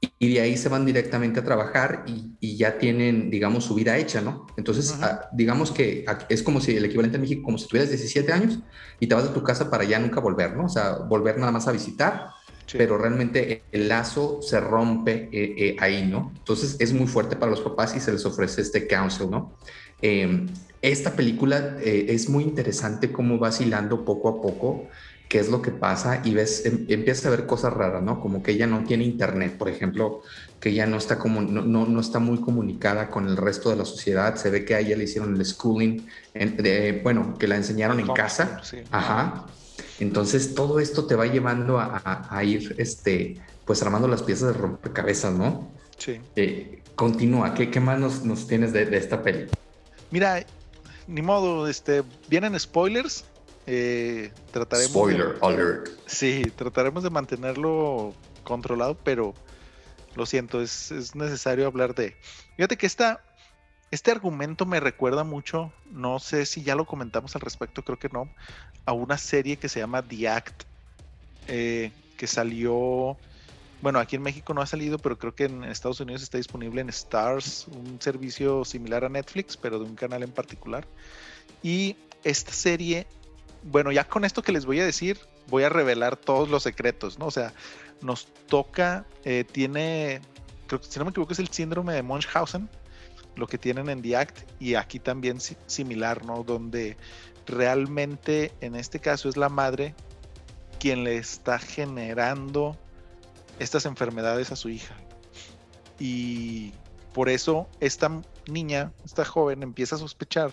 y de ahí se van directamente a trabajar y, ya tienen, digamos, su vida hecha, ¿no? Entonces, ah, digamos que es como si el equivalente en México, como si tuvieras 17 años y te vas de tu casa para ya nunca volver, ¿no? O sea, volver nada más a visitar pero realmente el lazo se rompe eh, eh, ahí, ¿no? Entonces es muy fuerte para los papás y se les ofrece este counsel, ¿no? Em, esta película eh, es muy interesante cómo va vacilando poco a poco qué es lo que pasa y ves, em, empiezas a ver cosas raras, ¿no? Como que ella no tiene internet, por ejemplo, que ella no está, como, no, no, está muy comunicada con el resto de la sociedad, se ve que a ella le hicieron el schooling, bueno, que la enseñaron en casa, ajá, entonces todo esto te va llevando a, ir, este, pues armando las piezas de rompecabezas, ¿no? Sí. Eh, continúa, ¿qué, qué más nos, tienes de, esta peli? Mira, ni modo, este, vienen spoilers. Eh, trataremos Spoiler alert. Sí, trataremos de mantenerlo controlado, pero lo siento, es, es necesario hablar de. Fíjate que esta, este argumento me recuerda mucho, no sé si ya lo comentamos al respecto, creo que no, a una serie que se llama The Act, eh, que salió, bueno, aquí en México no ha salido, pero creo que en Estados Unidos está disponible en Stars, un servicio similar a Netflix, pero de un canal en particular. Y esta serie, bueno, ya con esto que les voy a decir, voy a revelar todos los secretos, ¿no? O sea, nos toca, eh, tiene, creo que si no me equivoco es el síndrome de Munchausen, lo que tienen en The Act y aquí también similar, ¿no? Donde realmente en este caso es la madre quien le está generando estas enfermedades a su hija. Y por eso esta niña, esta joven empieza a sospechar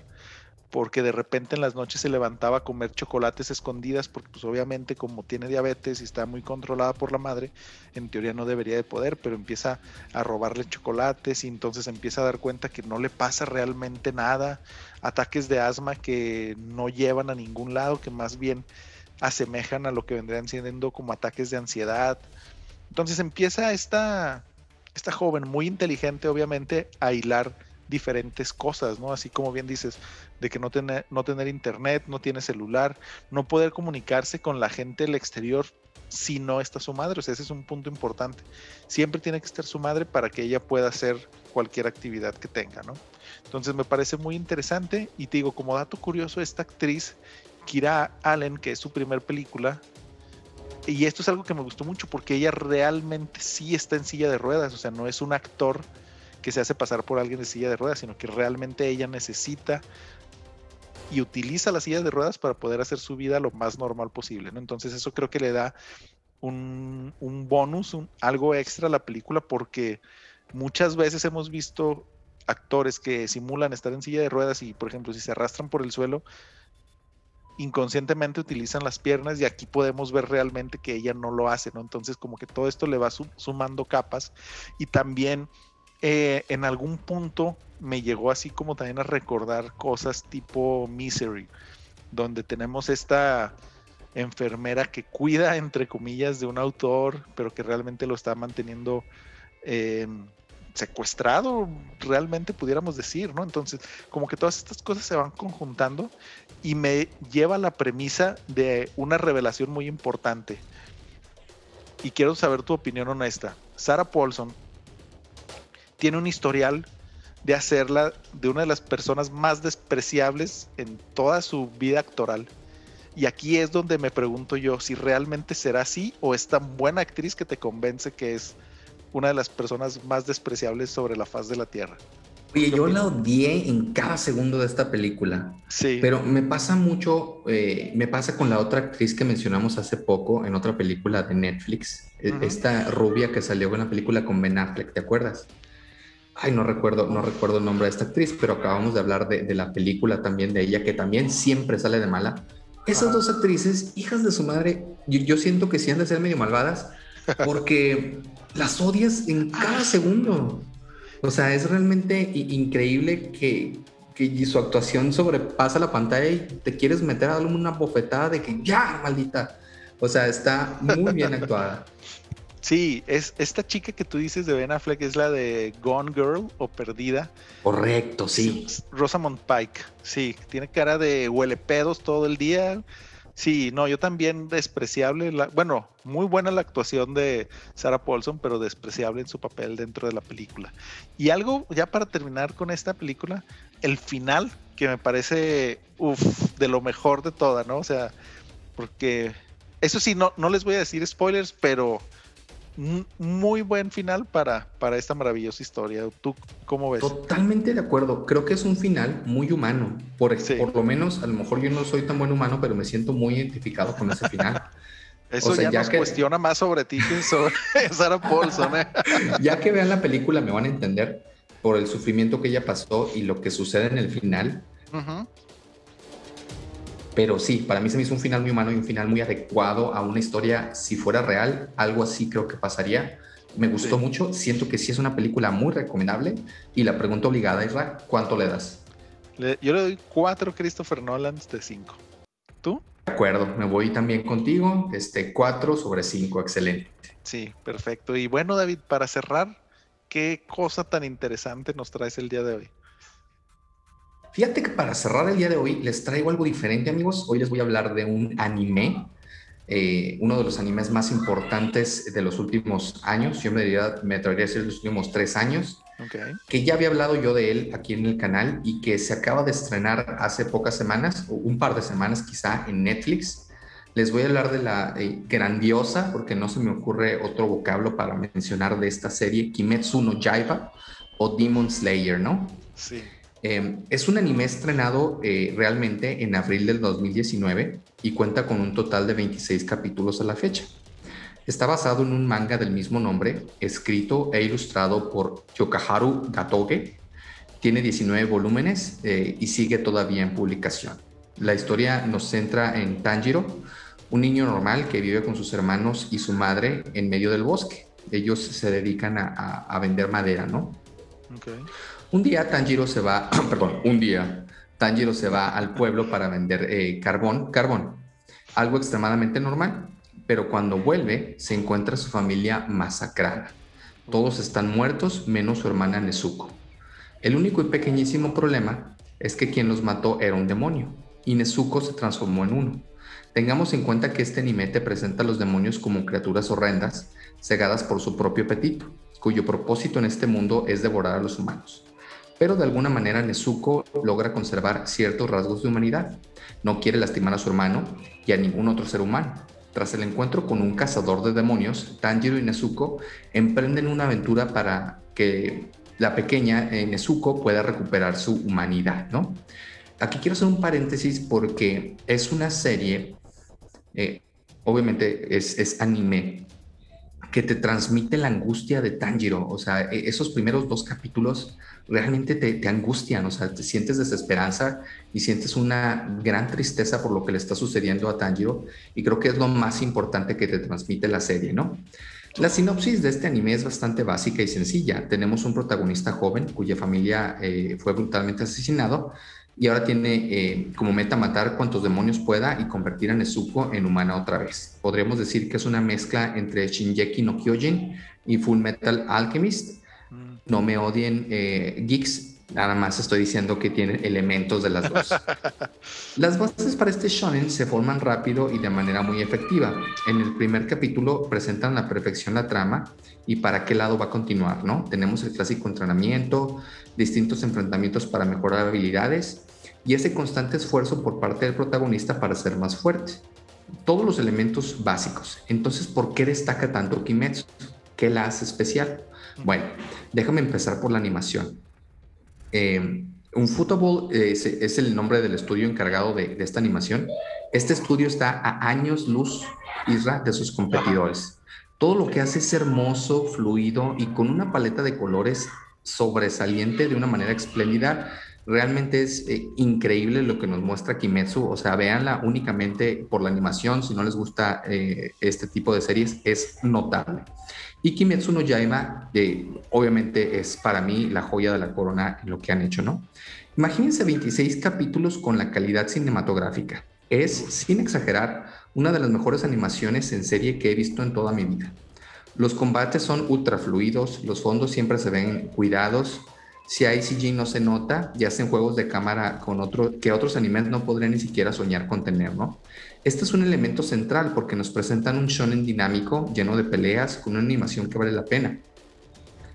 porque de repente en las noches se levantaba a comer chocolates escondidas, porque pues obviamente como tiene diabetes y está muy controlada por la madre, en teoría no debería de poder, pero empieza a robarle chocolates y entonces empieza a dar cuenta que no le pasa realmente nada, ataques de asma que no llevan a ningún lado, que más bien asemejan a lo que vendrían siendo como ataques de ansiedad. Entonces empieza esta, esta joven muy inteligente obviamente a hilar diferentes cosas, ¿no? Así como bien dices, de que no tener, no tener internet, no tiene celular, no poder comunicarse con la gente del exterior si no está su madre. O sea, ese es un punto importante. Siempre tiene que estar su madre para que ella pueda hacer cualquier actividad que tenga, ¿no? Entonces me parece muy interesante y te digo, como dato curioso, esta actriz Kira Allen, que es su primer película, y esto es algo que me gustó mucho porque ella realmente sí está en silla de ruedas, o sea, no es un actor que se hace pasar por alguien de silla de ruedas, sino que realmente ella necesita y utiliza la silla de ruedas para poder hacer su vida lo más normal posible. Entonces eso creo que le da un, bonus, algo extra a la película porque muchas veces hemos visto actores que simulan estar en silla de ruedas y, por ejemplo, si se arrastran por el suelo, inconscientemente utilizan las piernas y aquí podemos ver realmente que ella no lo hace, ¿no? Entonces como que todo esto le va sumando capas y también eh, en algún punto me llegó así como también a recordar cosas tipo Misery, donde tenemos esta enfermera que cuida, entre comillas, de un autor, pero que realmente lo está manteniendo eh, secuestrado, realmente pudiéramos decir, ¿no? Entonces, como que todas estas cosas se van conjuntando y me lleva a la premisa de una revelación muy importante. Y quiero saber tu opinión honesta. Sarah Paulson tiene un historial de hacerla de una de las personas más despreciables en toda su vida actoral. Y aquí es donde me pregunto yo si realmente será así o es tan buena actriz que te convence que es una de las personas más despreciables sobre la faz de la Tierra. Oye, yo la odié en cada segundo de esta película. Sí. Pero me pasa mucho, eh, me pasa con la otra actriz que mencionamos hace poco en otra película de Netflix, e, esta rubia que salió en la película con Ben Affleck, ¿te acuerdas? Ay, no recuerdo, no recuerdo el nombre de esta actriz, pero acabamos de hablar de, la película también de ella, que también siempre sale de mala. Esas dos actrices, hijas de su madre, yo, yo siento que sí han de ser medio malvadas, porque las odias en cada segundo. O sea, es realmente increíble que, que su actuación sobrepasa la pantalla y te quieres meter a darle una bofetada de que ya, maldita. O sea, está muy bien actuada. Sí, es esta chica que tú dices de Ben Affleck es la de Gone Girl o Perdida. Correcto, sí. Rosamund Pike, sí, tiene cara de huele pedos todo el día, Sí, no, yo también despreciable, la, bueno, muy buena la actuación de Sarah Paulson, pero despreciable en su papel dentro de la película. Y algo, ya para terminar con esta película, el final, que me parece, uff, de lo mejor de toda, ¿no? O sea, porque, eso sí, no, no les voy a decir spoilers, pero muy buen final para, para esta maravillosa historia. ¿Tú cómo ves? Totalmente de acuerdo. Creo que es un final muy humano. Por, por lo menos, a lo mejor yo no soy tan buen humano, pero me siento muy identificado con ese final. Eso ya, nos cuestiona más sobre ti que sobre Sarah Paulson. ¿eh? ya que vean la película me van a entender por el sufrimiento que ella pasó y lo que sucede en el final. Pero sí, para mí se me hizo un final muy humano y un final muy adecuado a una historia. Si fuera real, algo así creo que pasaría. Me gustó mucho, siento que sí es una película muy recomendable. Y la pregunta obligada, Isra, ¿cuánto le das? yo le doy cuatro Christopher Nolan de cinco. ¿Tú? De acuerdo, me voy también contigo. Este, cuatro sobre cinco, excelente. Sí, perfecto. Y bueno, David, para cerrar, ¿qué cosa tan interesante nos traes el día de hoy? Fíjate que para cerrar el día de hoy les traigo algo diferente, amigos. Hoy les voy a hablar de un anime, eh, uno de los animes más importantes de los últimos años. Yo me, diría, me atrevería a decir los últimos tres años. Que ya había hablado yo de él aquí en el canal y que se acaba de estrenar hace pocas semanas, o un par de semanas quizá, en Netflix. Les voy a hablar de la eh, grandiosa, porque no se me ocurre otro vocablo para mencionar de esta serie, Kimetsu no Yaiba o Demon Slayer, ¿no? Sí. Em, es un anime estrenado eh, realmente en abril del 2019 y cuenta con un total de 26 capítulos a la fecha. Está basado en un manga del mismo nombre, escrito e ilustrado por Yokaharu Gatoge. Tiene 19 volúmenes eh, y sigue todavía en publicación. La historia nos centra en Tanjiro, un niño normal que vive con sus hermanos y su madre en medio del bosque. Ellos se dedican a, vender madera, ¿no? Okay. Un día Tanjiro se va, perdón, un día Tanjiro se va al pueblo para vender eh, carbón, carbón, algo extremadamente normal, pero cuando vuelve se encuentra su familia masacrada. Todos están muertos menos su hermana Nezuko. El único y pequeñísimo problema es que quien los mató era un demonio y Nezuko se transformó en uno. Tengamos en cuenta que este anime te presenta a los demonios como criaturas horrendas, cegadas por su propio apetito, cuyo propósito en este mundo es devorar a los humanos. Pero de alguna manera Nezuko logra conservar ciertos rasgos de humanidad. No quiere lastimar a su hermano y a ningún otro ser humano. Tras el encuentro con un cazador de demonios, Tanjiro y Nezuko emprenden una aventura para que la pequeña eh, Nezuko pueda recuperar su humanidad, ¿no? Aquí quiero hacer un paréntesis porque es una serie, eh, obviamente es, es anime, que te transmite la angustia de Tanjiro. O sea, e, esos primeros dos capítulos realmente te, te, angustian, o sea, te sientes desesperanza y sientes una gran tristeza por lo que le está sucediendo a Tanjiro. Y creo que es lo más importante que te transmite la serie, ¿no? La sinopsis de este anime es bastante básica y sencilla. Tenemos un protagonista joven cuya familia eh, fue brutalmente asesinado y ahora tiene eh, como meta matar cuantos demonios pueda y convertir a Nezuko en humana otra vez. Podríamos decir que es una mezcla entre Shinjeki no Kyojin y Full Metal Alchemist. Mm. No me odien eh, geeks, nada más estoy diciendo que tiene elementos de las dos. las bases para este shonen se forman rápido y de manera muy efectiva. En el primer capítulo presentan la perfección la trama y para qué lado va a continuar, ¿no? Tenemos el clásico entrenamiento, distintos enfrentamientos para mejorar habilidades y ese constante esfuerzo por parte del protagonista para ser más fuerte. Todos los elementos básicos. Entonces, ¿por qué destaca tanto Kimetsu? ¿Qué la hace especial? Bueno, déjame empezar por la animación. Eh, un Football es, el nombre del estudio encargado de, esta animación. Este estudio está a años luz, Isra, de sus competidores. Todo lo que hace es hermoso, fluido y con una paleta de colores sobresaliente de una manera espléndida Realmente es eh, increíble lo que nos muestra Kimetsu, o sea, véanla únicamente por la animación, si no les gusta eh, este tipo de series, es notable. Y Kimetsu no Yaiba, eh, obviamente es para mí la joya de la corona en lo que han hecho, ¿no? Imagínense 26 capítulos con la calidad cinematográfica. Es, sin exagerar, una de las mejores animaciones en serie que he visto en toda mi vida. Los combates son ultra fluidos, los fondos siempre se ven cuidados, si hay CG no se nota y hacen juegos de cámara con otro, que otros animes no podrían ni siquiera soñar con tener, ¿no? Este es un elemento central porque nos presentan un shonen dinámico, lleno de peleas, con una animación que vale la pena.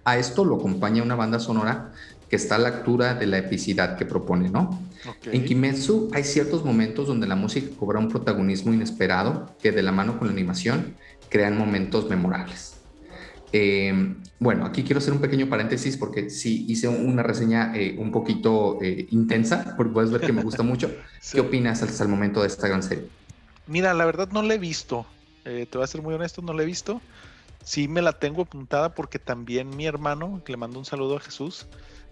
A esto lo acompaña una banda sonora que está a la altura de la epicidad que propone, ¿no? En Kimetsu hay ciertos momentos donde la música cobra un protagonismo inesperado que de la mano con la animación crean momentos memorables. Eh, bueno, aquí quiero hacer un pequeño paréntesis porque sí hice una reseña eh, un poquito eh, intensa, porque puedes ver que me gusta mucho. ¿Qué opinas hasta el momento de esta gran serie? Mira, la verdad no la he visto. te voy a ser muy honesto, no la he visto. Sí me la tengo apuntada porque también mi hermano, que le mando un saludo a Jesús,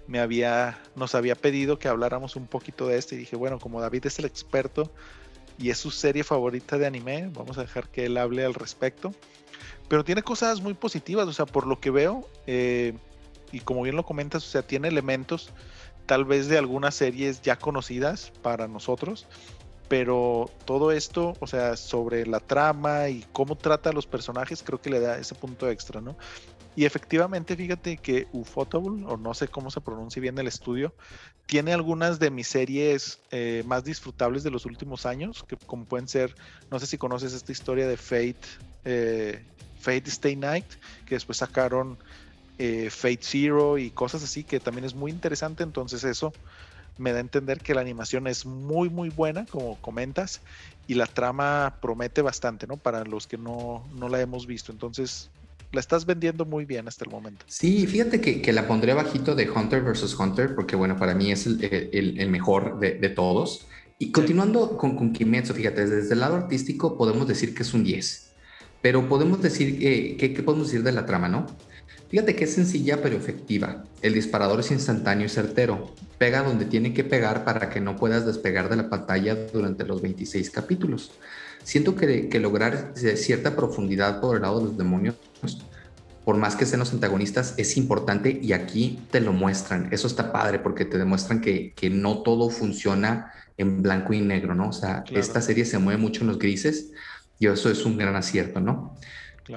me había, nos había pedido que habláramos un poquito de este y dije, bueno, como David es el experto y es su serie favorita de anime, vamos a dejar que él hable al respecto pero tiene cosas muy positivas, o sea, por lo que veo, eh, y como bien lo comentas, o sea, tiene elementos tal vez de algunas series ya conocidas para nosotros, pero todo esto, o sea, sobre la trama y cómo trata a los personajes, creo que le da ese punto extra, ¿no? Y efectivamente, fíjate que Ufotable, o no sé cómo se pronuncia bien el estudio, tiene algunas de mis series eh, más disfrutables de los últimos años, que como pueden ser, no sé si conoces esta historia de Fate, eh, Fate Stay Night, que después sacaron eh, Fate Zero y cosas así, que también es muy interesante. Entonces eso me da a entender que la animación es muy muy buena, como comentas, y la trama promete bastante, ¿no? Para los que no, no la hemos visto. Entonces la estás vendiendo muy bien hasta el momento. Sí, fíjate que, la pondré bajito de Hunter vs. Hunter, porque bueno, para mí es el, mejor de, todos. Y continuando con, con Kimetsu, fíjate, desde el lado artístico podemos decir que es un 10 pero podemos decir, que ¿qué podemos decir de la trama, no? Fíjate que es sencilla pero efectiva. El disparador es instantáneo y certero. Pega donde tiene que pegar para que no puedas despegar de la pantalla durante los 26 capítulos. Siento que, que lograr cierta profundidad por el lado de los demonios, por más que sean los antagonistas, es importante y aquí te lo muestran. Eso está padre porque te demuestran que, que no todo funciona en blanco y negro, ¿no? O sea, esta serie se mueve mucho en los grises y eso es un gran acierto, ¿no?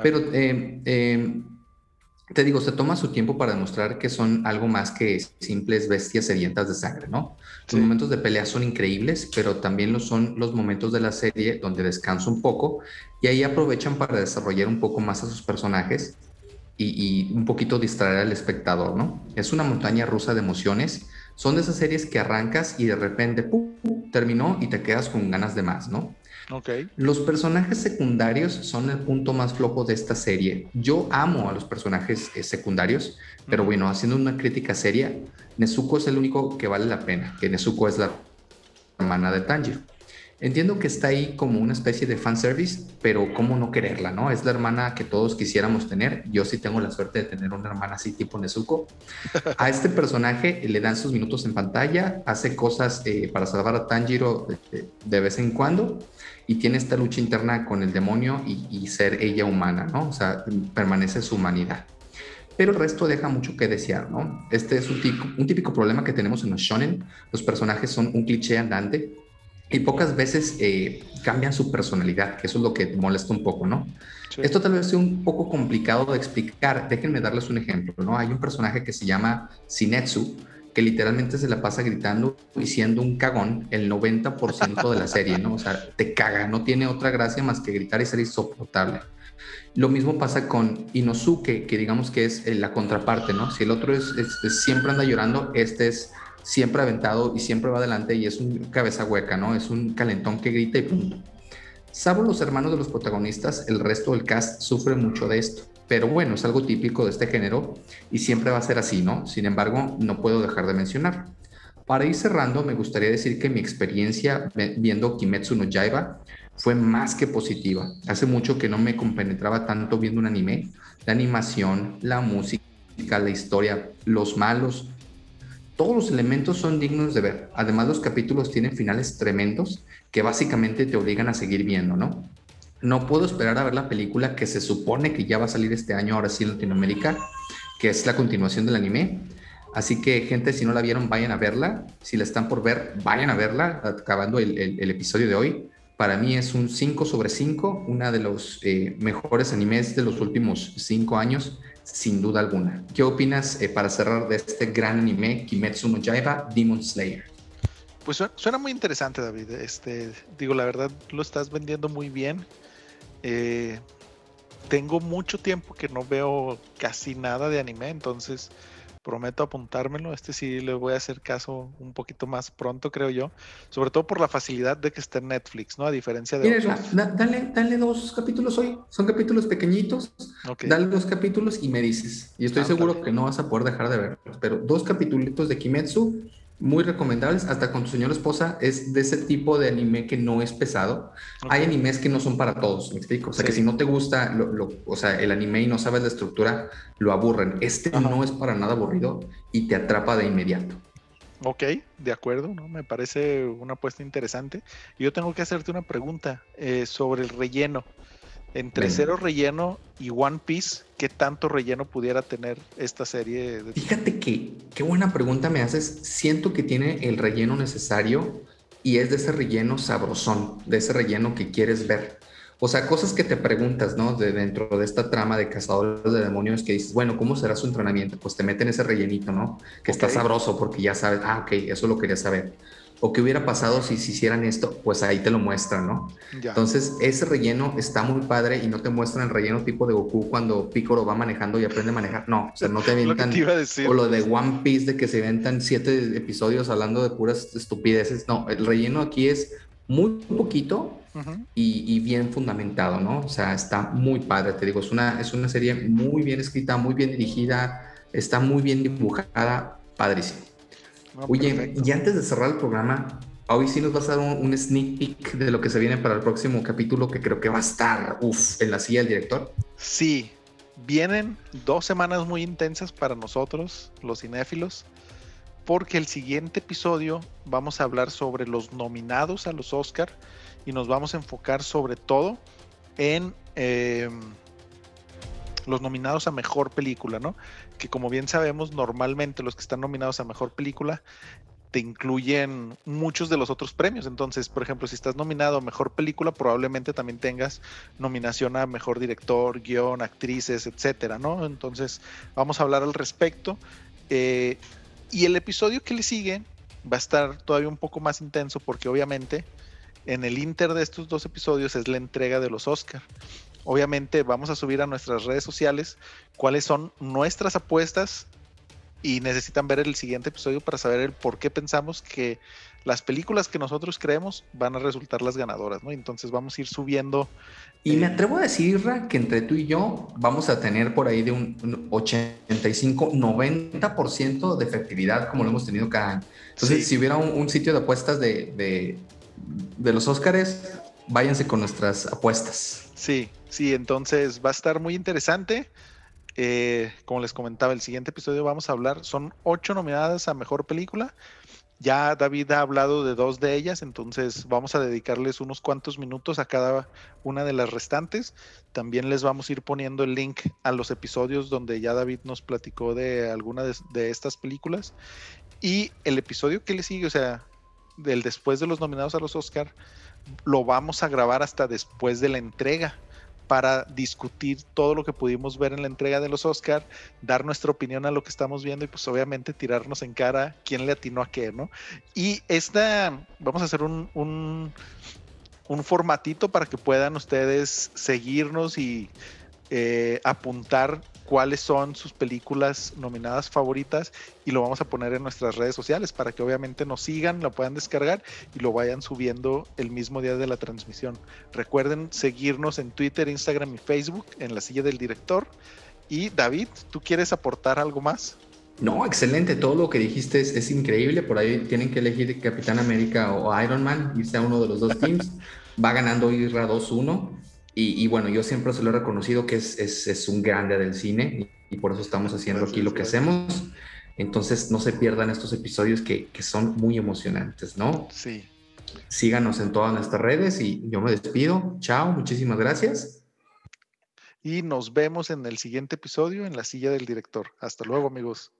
Pero eh, eh, te digo, se toma su tiempo para demostrar que son algo más que simples bestias sedientas de sangre, ¿no? Los momentos de pelea son increíbles, pero también lo son los momentos de la serie donde descansa un poco y ahí aprovechan para desarrollar un poco más a sus personajes y, un poquito distraer al espectador, ¿no? Es una montaña rusa de emociones. Son de esas series que arrancas y de repente ¡pum! terminó y te quedas con ganas de más, ¿no? Okay. Los personajes secundarios son el punto más flojo de esta serie. Yo amo a los personajes eh, secundarios, pero bueno, haciendo una crítica seria, Nezuko es el único que vale la pena, que Nezuko es la hermana de Tanjiro. Entiendo que está ahí como una especie de fanservice, pero ¿cómo no quererla, no? Es la hermana que todos quisiéramos tener. Yo sí tengo la suerte de tener una hermana así tipo Nezuko. A este personaje le dan sus minutos en pantalla, hace cosas eh, para salvar a Tanjiro de, de, vez en cuando y tiene esta lucha interna con el demonio y, ser ella humana, ¿no? O sea, permanece su humanidad. Pero el resto deja mucho que desear, ¿no? Este es un típico, un típico problema que tenemos en los shonen. Los personajes son un cliché andante y pocas veces eh, cambian su personalidad, que eso es lo que molesta un poco, ¿no? Esto tal vez sea un poco complicado de explicar. Déjenme darles un ejemplo, ¿no? Hay un personaje que se llama Sinetsu, que literalmente se la pasa gritando y siendo un cagón el 90% de la serie, ¿no? O sea, te caga, no tiene otra gracia más que gritar y ser insoportable. Lo mismo pasa con Inosuke, que digamos que es eh, la contraparte, ¿no? Si el otro es, siempre anda llorando, este es siempre aventado y siempre va adelante y es un cabeza hueca, ¿no? Es un calentón que grita y punto. Salvo los hermanos de los protagonistas, el resto del cast sufre mucho de esto. Pero bueno, es algo típico de este género y siempre va a ser así, ¿no? Sin embargo, no puedo dejar de mencionar. Para ir cerrando, me gustaría decir que mi experiencia viendo Kimetsu no Yaiba fue más que positiva. Hace mucho que no me compenetraba tanto viendo un anime. La animación, la música, la historia, los malos, todos los elementos son dignos de ver. Además, los capítulos tienen finales tremendos que básicamente te obligan a seguir viendo, ¿no? No puedo esperar a ver la película que se supone que ya va a salir este año, ahora sí en Latinoamérica, que es la continuación del anime. Así que, gente, si no la vieron, vayan a verla. Si la están por ver, vayan a verla, acabando el, episodio de hoy. Para mí es un 5 sobre 5, una de los eh, mejores animes de los últimos 5 años sin duda alguna. ¿Qué opinas eh, para cerrar de este gran anime, Kimetsu no Yaiba, Demon Slayer? Pues suena, muy interesante, David. Este, digo, la verdad lo estás vendiendo muy bien. Eh, tengo mucho tiempo que no veo casi nada de anime, entonces prometo apuntármelo. Este sí le voy a hacer caso un poquito más pronto, creo yo. Sobre todo por la facilidad de que esté en Netflix, ¿no? A diferencia de. Mira, dale, dale dos capítulos hoy. Son capítulos pequeñitos. Dale dos capítulos y me dices. Y estoy seguro que no vas a poder dejar de verlos. Pero dos capítulos de Kimetsu muy recomendables, hasta con tu señora esposa, es de ese tipo de anime que no es pesado. Hay animes que no son para todos, me explico. O sea, que si no te gusta lo, o sea, el anime y no sabes la estructura, lo aburren. Este no es para nada aburrido y te atrapa de inmediato. Ok, de acuerdo, ¿no? me parece una apuesta interesante. Yo tengo que hacerte una pregunta eh, sobre el relleno. Entre Cero Relleno y One Piece, ¿qué tanto relleno pudiera tener esta serie? Fíjate que, qué buena pregunta me haces. Siento que tiene el relleno necesario y es de ese relleno sabrosón, de ese relleno que quieres ver. O sea, cosas que te preguntas, ¿no? De dentro de esta trama de cazadores de demonios que dices, bueno, ¿cómo será su entrenamiento? Pues te meten ese rellenito, ¿no? Que está sabroso porque ya sabes, ah, ok, eso lo quería saber o qué hubiera pasado si se hicieran esto, pues ahí te lo muestran, ¿no? Entonces, ese relleno está muy padre y no te muestran el relleno tipo de Goku cuando Piccolo va manejando y aprende a manejar. No, o sea, no te avientan. o lo de One Piece de que se inventan siete episodios hablando de puras estupideces. No, el relleno aquí es muy poquito y, bien fundamentado, ¿no? O sea, está muy padre, te digo, es una, es una serie muy bien escrita, muy bien dirigida, está muy bien dibujada, padrísimo. Oye, y antes de cerrar el programa, hoy sí nos vas a dar un, sneak peek de lo que se viene para el próximo capítulo, que creo que va a estar, uff, en la silla del director. Sí, vienen dos semanas muy intensas para nosotros, los cinéfilos, porque el siguiente episodio vamos a hablar sobre los nominados a los Oscar y nos vamos a enfocar sobre todo en em, los nominados a mejor película, ¿no? Que como bien sabemos, normalmente los que están nominados a mejor película te incluyen muchos de los otros premios. Entonces, por ejemplo, si estás nominado a mejor película, probablemente también tengas nominación a mejor director, guion, actrices, etcétera, ¿no? Entonces, vamos a hablar al respecto. Eh, y el episodio que le sigue va a estar todavía un poco más intenso porque obviamente en el inter de estos dos episodios es la entrega de los Oscar. Obviamente vamos a subir a nuestras redes sociales cuáles son nuestras apuestas y necesitan ver el siguiente episodio para saber el por qué pensamos que las películas que nosotros creemos van a resultar las ganadoras, ¿no? Entonces vamos a ir subiendo. Y me atrevo a decir, Ra, que entre tú y yo vamos a tener por ahí de un, 85, 90% de efectividad como lo hemos tenido cada año. Entonces, si hubiera un, sitio de apuestas de, de, de los Óscares, váyanse con nuestras apuestas. Sí, sí, entonces va a estar muy interesante. Eh, como les comentaba, el siguiente episodio vamos a hablar, son ocho nominadas a Mejor Película. Ya David ha hablado de dos de ellas, entonces vamos a dedicarles unos cuantos minutos a cada una de las restantes. También les vamos a ir poniendo el link a los episodios donde ya David nos platicó de alguna de, estas películas. Y el episodio que le sigue, o sea, del después de los nominados a los Oscar, lo vamos a grabar hasta después de la entrega para discutir todo lo que pudimos ver en la entrega de los Oscar, dar nuestra opinión a lo que estamos viendo y pues obviamente tirarnos en cara quién le atinó a qué, ¿no? Y esta, vamos a hacer un, un, un formatito para que puedan ustedes seguirnos y eh, apuntar cuáles son sus películas nominadas favoritas y lo vamos a poner en nuestras redes sociales para que obviamente nos sigan, lo puedan descargar y lo vayan subiendo el mismo día de la transmisión. Recuerden seguirnos en Twitter, Instagram y Facebook en la silla del director. Y David, ¿tú quieres aportar algo más? No, excelente. Todo lo que dijiste es, increíble. Por ahí tienen que elegir Capitán América o Iron Man, irse a uno de los dos teams. Va ganando Irra 2-1. Y, bueno, yo siempre se lo he reconocido que es, es, un grande del cine y, por eso estamos haciendo aquí lo que hacemos. Entonces, no se pierdan estos episodios que, que, son muy emocionantes, ¿no? Sí. Síganos en todas nuestras redes y yo me despido. Chao, muchísimas gracias. Y nos vemos en el siguiente episodio en la silla del director. Hasta luego, amigos.